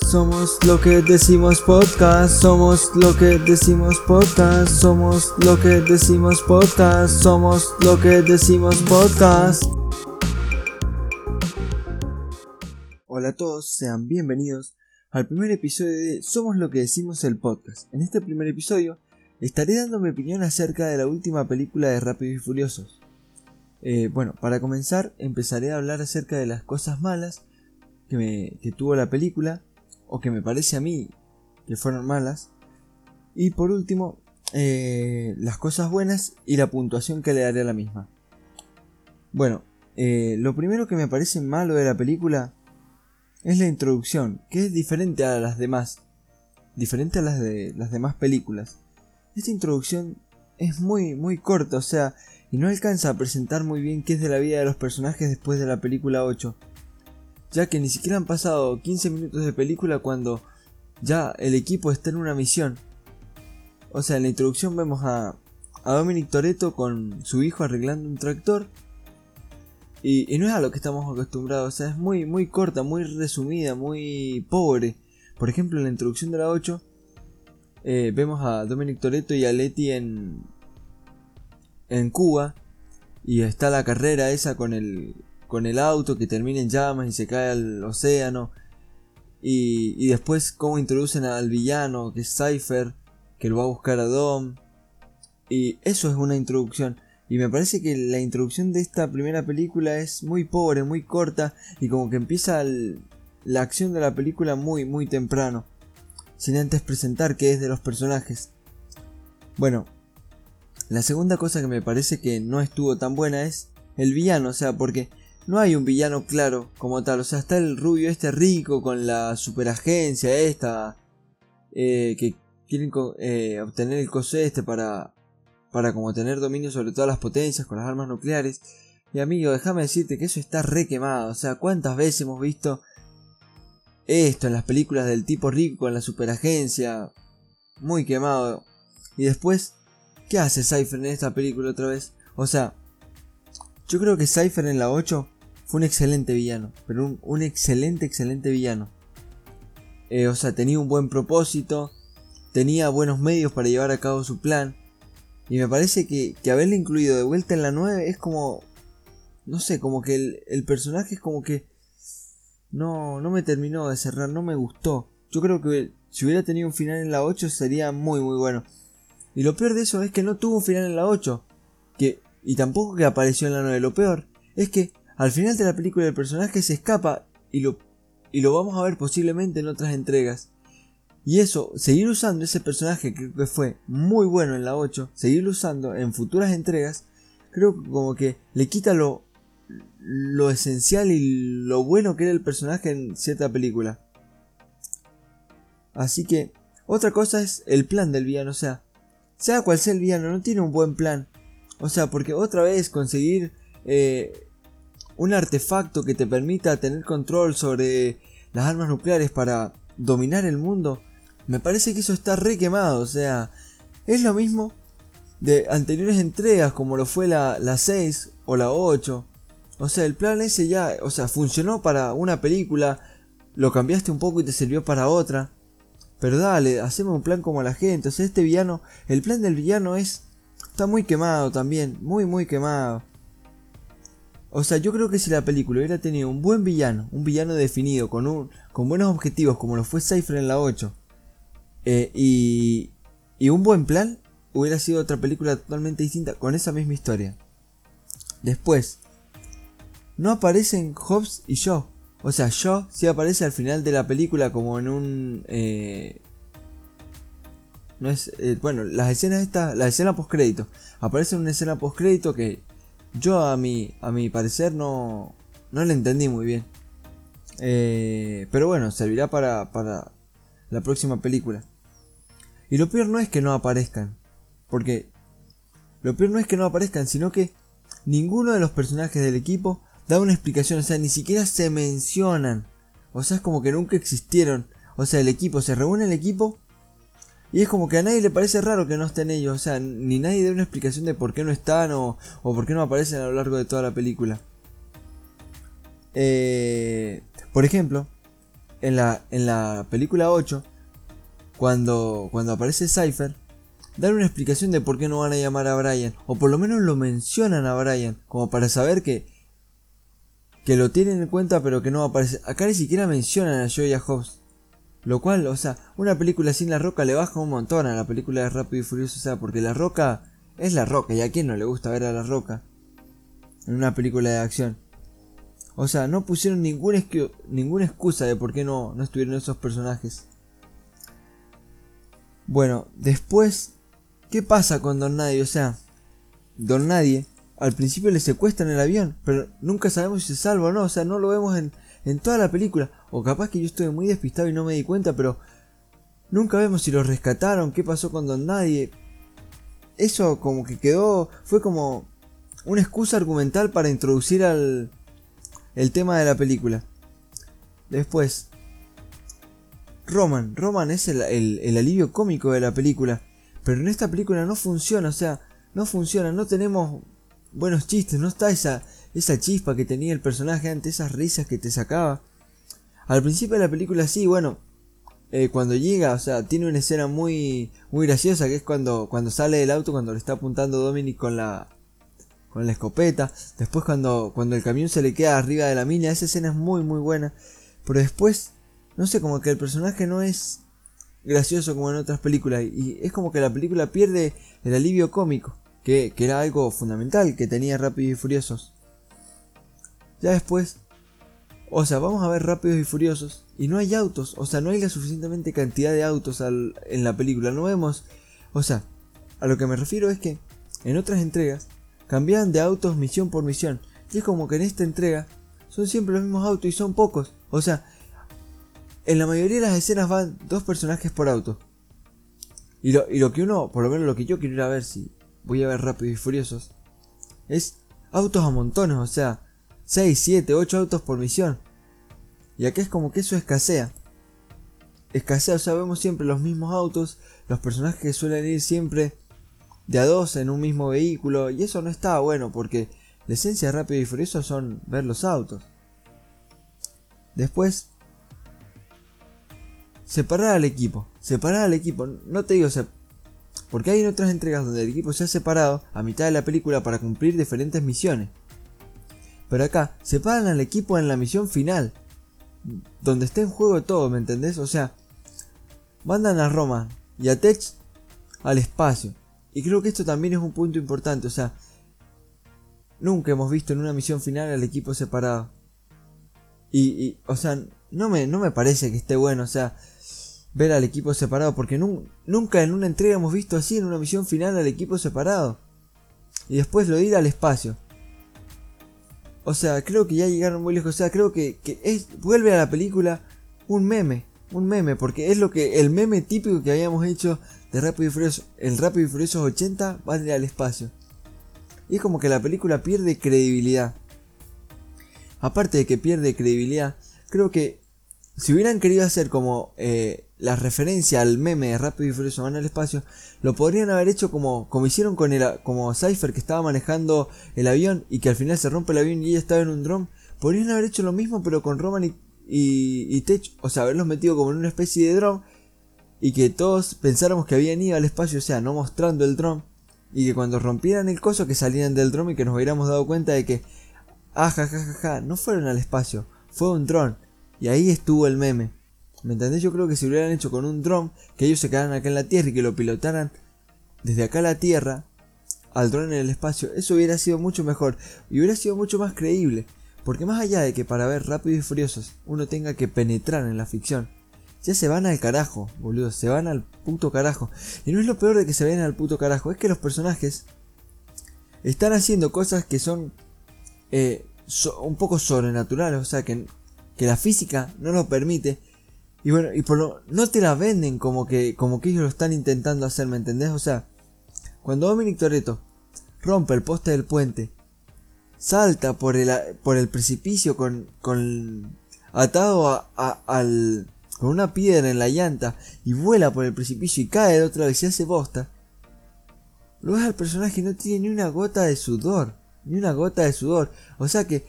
Somos lo que decimos podcast, somos lo que decimos podcast, somos lo que decimos podcast, somos lo que decimos podcast. Hola a todos, sean bienvenidos al primer episodio de Somos lo que decimos el podcast. En este primer episodio estaré dando mi opinión acerca de la última película de Rápidos y Furiosos. Eh, bueno, para comenzar empezaré a hablar acerca de las cosas malas que, que tuvo la película o que me parece a mí que fueron malas. Y por último, eh, las cosas buenas y la puntuación que le daré a la misma. Bueno, eh, lo primero que me parece malo de la película es la introducción, que es diferente a las demás, diferente a las de las demás películas. Esta introducción es muy muy corta, o sea, y no alcanza a presentar muy bien qué es de la vida de los personajes después de la película 8 ya que ni siquiera han pasado 15 minutos de película cuando ya el equipo está en una misión. O sea, en la introducción vemos a, a Dominic Toretto con su hijo arreglando un tractor. Y, no es a lo que estamos acostumbrados, o sea, es muy, muy corta, muy resumida, muy pobre. Por ejemplo, en la introducción de la 8, eh, vemos a Dominic Toretto y a Letty en, en Cuba. Y está la carrera esa con el, con el auto que termina en llamas y se cae al océano. Y, después cómo introducen al villano, que es Cypher, que lo va a buscar a Dom. Y eso es una introducción. Y me parece que la introducción de esta primera película es muy pobre, muy corta. Y como que empieza la acción de la película muy, muy temprano. Sin antes presentar qué es de los personajes. Bueno, la segunda cosa que me parece que no estuvo tan buena es el villano. O sea, porque no hay un villano claro como tal. O sea, está el rubio este rico con la superagencia esta. Eh, que quieren eh, obtener el coso este para, para como tener dominio sobre todas las potencias con las armas nucleares. Y amigo, déjame decirte que eso está re quemado. O sea, ¿cuántas veces hemos visto esto en las películas del tipo rico con la superagencia? Muy quemado. Y después, ¿qué hace Cypher en esta película otra vez? O sea, yo creo que Cypher en la 8 fue un excelente villano, pero un, excelente, excelente villano. Eh, o sea, tenía un buen propósito, tenía buenos medios para llevar a cabo su plan. Y me parece que, haberle incluido de vuelta en la 9 es como... No sé, como que el, el personaje es como que... No, no me terminó de cerrar, no me gustó. Yo creo que si hubiera tenido un final en la 8 sería muy muy bueno. Y lo peor de eso es que no tuvo un final en la 8. Que y tampoco que apareció en la 9. Lo peor es que al final de la película el personaje se escapa y lo, y lo vamos a ver posiblemente en otras entregas. Y eso, seguir usando ese personaje que que fue muy bueno en la 8, seguirlo usando en futuras entregas, creo que como que le quita lo, lo esencial y lo bueno que era el personaje en cierta película. Así que, otra cosa es el plan del villano, o sea, sea cual sea el villano, no tiene un buen plan. O sea, porque otra vez conseguir eh, un artefacto que te permita tener control sobre las armas nucleares para dominar el mundo, me parece que eso está re quemado. O sea, es lo mismo de anteriores entregas como lo fue la, la 6 o la 8. O sea, el plan ese ya, o sea, funcionó para una película, lo cambiaste un poco y te sirvió para otra. Pero dale, hacemos un plan como la gente. O sea, este villano, el plan del villano es Está muy quemado también, muy muy quemado. O sea, yo creo que si la película hubiera tenido un buen villano, un villano definido, con, un, con buenos objetivos como lo fue Cypher en la 8, eh, y, y un buen plan, hubiera sido otra película totalmente distinta con esa misma historia. Después, no aparecen Hobbs y Shaw. O sea, Shaw sí aparece al final de la película como en un eh, no es, eh, bueno, las escenas estas, la escena post crédito, aparece una escena post crédito que yo a mi, a mi parecer no, no la entendí muy bien. Eh, pero bueno, servirá para, para la próxima película. Y lo peor no es que no aparezcan, porque lo peor no es que no aparezcan, sino que ninguno de los personajes del equipo da una explicación, o sea, ni siquiera se mencionan. O sea, es como que nunca existieron. O sea, el equipo, se reúne el equipo y es como que a nadie le parece raro que no estén ellos, o sea, ni nadie da una explicación de por qué no están o, por qué no aparecen a lo largo de toda la película. Eh, por ejemplo, en la, en la película 8, cuando, cuando aparece Cypher, dan una explicación de por qué no van a llamar a Brian, o por lo menos lo mencionan a Brian, como para saber que, que lo tienen en cuenta pero que no aparece. Acá ni siquiera mencionan a Joey y Hobbs. Lo cual, o sea, una película sin La Roca le baja un montón a la película de Rápido y Furioso, o sea, porque La Roca es La Roca, y a quién no le gusta ver a La Roca en una película de acción. O sea, no pusieron ninguna, ninguna excusa de por qué no, no estuvieron esos personajes. Bueno, después, ¿qué pasa con Don Nadie? O sea, Don Nadie al principio le secuestran el avión, pero nunca sabemos si se salva o no. O sea, no lo vemos en, en toda la película. O capaz que yo estoy muy despistado y no me di cuenta, pero nunca vemos si lo rescataron, qué pasó con Don Nadie. Eso como que quedó, fue como una excusa argumental para introducir al el tema de la película. Después, Roman. Roman es el, el, alivio cómico de la película. Pero en esta película no funciona, o sea, no funciona, no tenemos buenos chistes, no está esa, esa chispa que tenía el personaje antes, esas risas que te sacaba. Al principio de la película sí, bueno, eh, cuando llega, o sea, tiene una escena muy, muy graciosa que es cuando, cuando sale del auto, cuando le está apuntando Dominic con la, con la escopeta. Después cuando, cuando el camión se le queda arriba de la mina, esa escena es muy muy buena. Pero después, no sé, como que el personaje no es gracioso como en otras películas. Y es como que la película pierde el alivio cómico, que, que era algo fundamental que tenía Rápidos y Furiosos. Ya después, o sea, vamos a ver Rápidos y Furiosos. Y no hay autos, o sea, no hay la suficientemente cantidad de autos en la película. No vemos, o sea, a lo que me refiero es que en otras entregas cambian de autos misión por misión. Y es como que en esta entrega son siempre los mismos autos y son pocos. O sea, en la mayoría de las escenas van dos personajes por auto. Y lo, y lo que uno, por lo menos lo que yo quiero ir a ver si voy a ver Rápidos y Furiosos, es autos a montones, o sea, 6, 7, 8 autos por misión. Y acá es como que eso escasea. Escasea, o sea, vemos siempre los mismos autos, los personajes suelen ir siempre de a dos en un mismo vehículo y eso no está bueno porque la esencia de Rápido y Furioso son ver los autos. Después, separar al equipo. Separar al equipo. No te digo, porque hay otras entregas donde el equipo se ha separado a mitad de la película para cumplir diferentes misiones. Pero acá, separan al equipo en la misión final. Donde está en juego todo, ¿me entendés? O sea, mandan a Roma y a Tech al espacio. Y creo que esto también es un punto importante, o sea, nunca hemos visto en una misión final al equipo separado. Y, o sea, no me, no me parece que esté bueno, o sea, ver al equipo separado, porque nunca en una entrega hemos visto así en una misión final al equipo separado. Y después lo ir al espacio. O sea, creo que ya llegaron muy lejos. O sea, creo que, que es, vuelve a la película un meme. Un meme, porque es lo que el meme típico que habíamos hecho de Rápido y Furioso, el Rápido y Furioso 80 va al espacio. Y es como que la película pierde credibilidad. Aparte de que pierde credibilidad, creo que si hubieran querido hacer como eh, la referencia al meme de Rápido y Furioso van al espacio, lo podrían haber hecho como, como hicieron con el como Cypher que estaba manejando el avión y que al final se rompe el avión y ella estaba en un dron. Podrían haber hecho lo mismo pero con Roman y, y, Tech, o sea, haberlos metido como en una especie de dron y que todos pensáramos que habían ido al espacio, o sea, no mostrando el dron, y que cuando rompieran el coso que salían del dron y que nos hubiéramos dado cuenta de que, ah, ja, ja, ja, ja, no fueron al espacio, fue un dron, y ahí estuvo el meme. ¿Me entendés? Yo creo que si hubieran hecho con un dron, que ellos se quedaran acá en la Tierra y que lo pilotaran desde acá a la Tierra, al dron en el espacio, eso hubiera sido mucho mejor y hubiera sido mucho más creíble. Porque más allá de que para ver Rápidos y Furiosos uno tenga que penetrar en la ficción, ya se van al carajo, boludo. Se van al puto carajo. Y no es lo peor de que se vayan al puto carajo. Es que los personajes están haciendo cosas que son eh, un poco sobrenaturales. O sea, que, que la física no lo permite. Y bueno, y por lo, no te la venden como que, como que ellos lo están intentando hacer, ¿me entendés? O sea, cuando Dominic Toretto rompe el poste del puente, salta por el, por el precipicio con, con atado al, con una piedra en la llanta y vuela por el precipicio y cae de otra vez y hace bosta. Ves al personaje no tiene ni una gota de sudor. Ni una gota de sudor. O sea que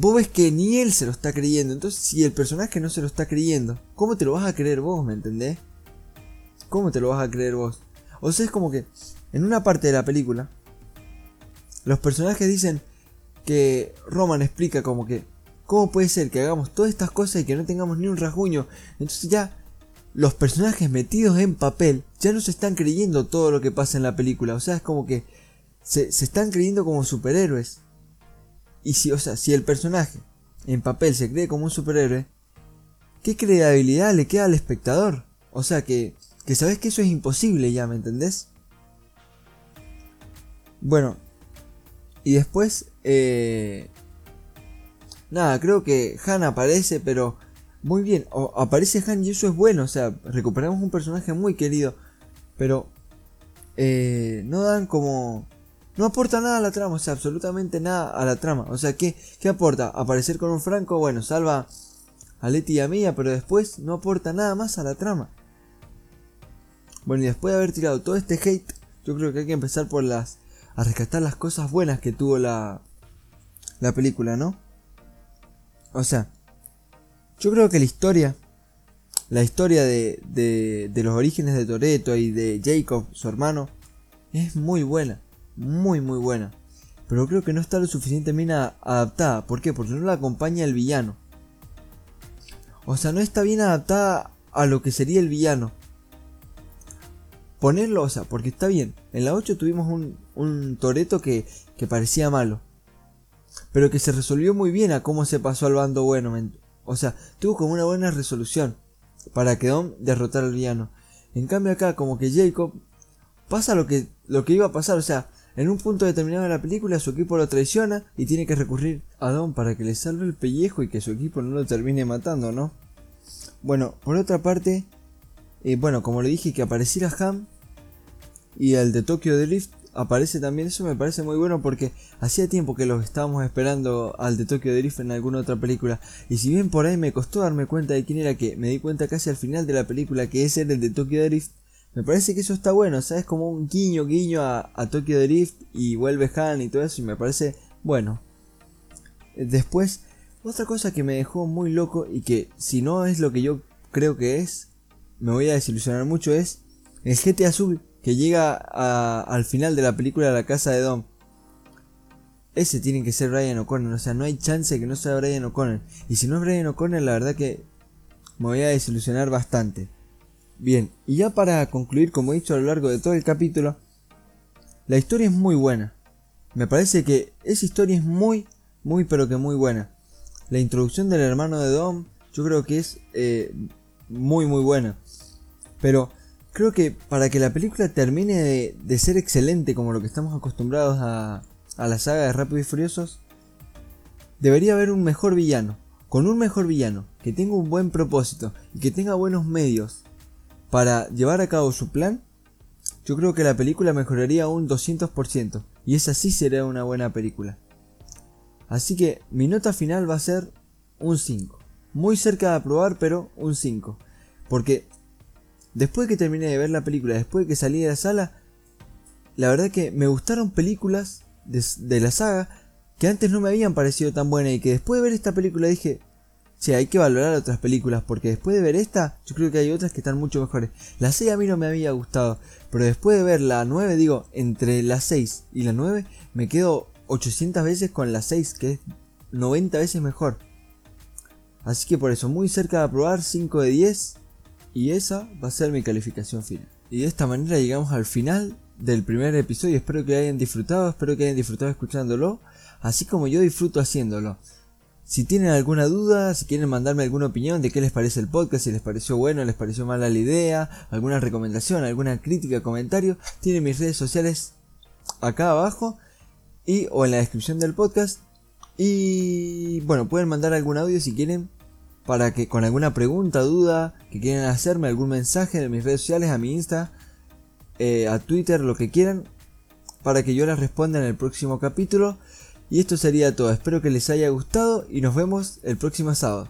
vos ves que ni él se lo está creyendo. Entonces, si el personaje no se lo está creyendo, ¿cómo te lo vas a creer vos, me entendés? ¿Cómo te lo vas a creer vos? O sea, es como que en una parte de la película, los personajes dicen que Roman explica como que, ¿cómo puede ser que hagamos todas estas cosas y que no tengamos ni un rasguño? Entonces ya los personajes metidos en papel ya no se están creyendo todo lo que pasa en la película. O sea, es como que se, se están creyendo como superhéroes. Y si, o sea, si el personaje en papel se cree como un superhéroe, ¿qué credibilidad le queda al espectador? O sea que, que sabes que eso es imposible ya, ¿me entendés? Bueno, y después, eh, nada, creo que Han aparece, pero muy bien, aparece Han y eso es bueno, o sea, recuperamos un personaje muy querido, pero eh, no dan como... No aporta nada a la trama, o sea, absolutamente nada a la trama. O sea, ¿qué, ¿qué aporta? Aparecer con un Franco, bueno, salva a Leti y a Mia, pero después no aporta nada más a la trama. Bueno, y después de haber tirado todo este hate, yo creo que hay que empezar por las a rescatar las cosas buenas que tuvo la, la película, ¿no? O sea, yo creo que la historia, la historia de, de, de los orígenes de Toreto y de Jacob, su hermano, es muy buena, muy muy buena. Pero creo que no está lo suficientemente adaptada. ¿Por qué? Porque no la acompaña el villano. O sea, no está bien adaptada a lo que sería el villano ponerlo, o sea, porque está bien. En la 8 tuvimos un, un Toreto que, que parecía malo. Pero que se resolvió muy bien a cómo se pasó al bando bueno. O sea, tuvo como una buena resolución para que Dom derrotara al villano. En cambio acá, como que Jacob pasa lo que, lo que iba a pasar. O sea, en un punto determinado de la película su equipo lo traiciona y tiene que recurrir a Dom para que le salve el pellejo y que su equipo no lo termine matando, ¿no? Bueno, por otra parte, y bueno, como le dije que apareciera Ham y el de Tokyo Drift aparece también, eso me parece muy bueno porque hacía tiempo que los estábamos esperando al de Tokyo Drift en alguna otra película. Y si bien por ahí me costó darme cuenta de quién era que, me di cuenta casi al final de la película que ese era el de Tokyo Drift. Me parece que eso está bueno, ¿sabes? Como un guiño, guiño a, a Tokyo Drift y vuelve Han y todo eso y me parece bueno. Después, otra cosa que me dejó muy loco y que si no es lo que yo creo que es, me voy a desilusionar mucho es el GT azul que llega al final de la película La casa de Dom. Ese tiene que ser Brian O'Connor, o sea, no hay chance de que no sea Brian O'Connor. Y si no es Brian O'Connor, la verdad que me voy a desilusionar bastante. Bien, y ya para concluir, como he dicho a lo largo de todo el capítulo, la historia es muy buena. Me parece que esa historia es muy, muy, pero que muy buena. La introducción del hermano de Dom, yo creo que es eh, muy muy buena. Pero creo que para que la película termine de, ser excelente como lo que estamos acostumbrados a, a la saga de Rápidos y Furiosos, debería haber un mejor villano. Con un mejor villano, que tenga un buen propósito y que tenga buenos medios para llevar a cabo su plan, yo creo que la película mejoraría un 200% y esa sí sería una buena película. Así que mi nota final va a ser un 5 muy cerca de aprobar, pero un 5. Porque después que terminé de ver la película, después de que salí de la sala, la verdad que me gustaron películas de, la saga que antes no me habían parecido tan buenas y que después de ver esta película dije, che, hay que valorar otras películas porque después de ver esta, yo creo que hay otras que están mucho mejores. La 6 a mí no me había gustado, pero después de ver la 9, digo, entre la 6 y la 9, me quedo 800 veces con la 6, que es 90 veces mejor. Así que por eso, muy cerca de aprobar 5 de 10. Y esa va a ser mi calificación final. Y de esta manera llegamos al final del primer episodio. Espero que hayan disfrutado, espero que hayan disfrutado escuchándolo. Así como yo disfruto haciéndolo. Si tienen alguna duda, si quieren mandarme alguna opinión de qué les parece el podcast, si les pareció bueno, les pareció mala la idea, alguna recomendación, alguna crítica, comentario, tienen mis redes sociales acá abajo y o en la descripción del podcast y bueno, pueden mandar algún audio si quieren para que con alguna pregunta, duda que quieran hacerme, algún mensaje de mis redes sociales, a mi Insta, eh, a Twitter, lo que quieran, para que yo les responda en el próximo capítulo. Y esto sería todo, espero que les haya gustado y nos vemos el próximo sábado.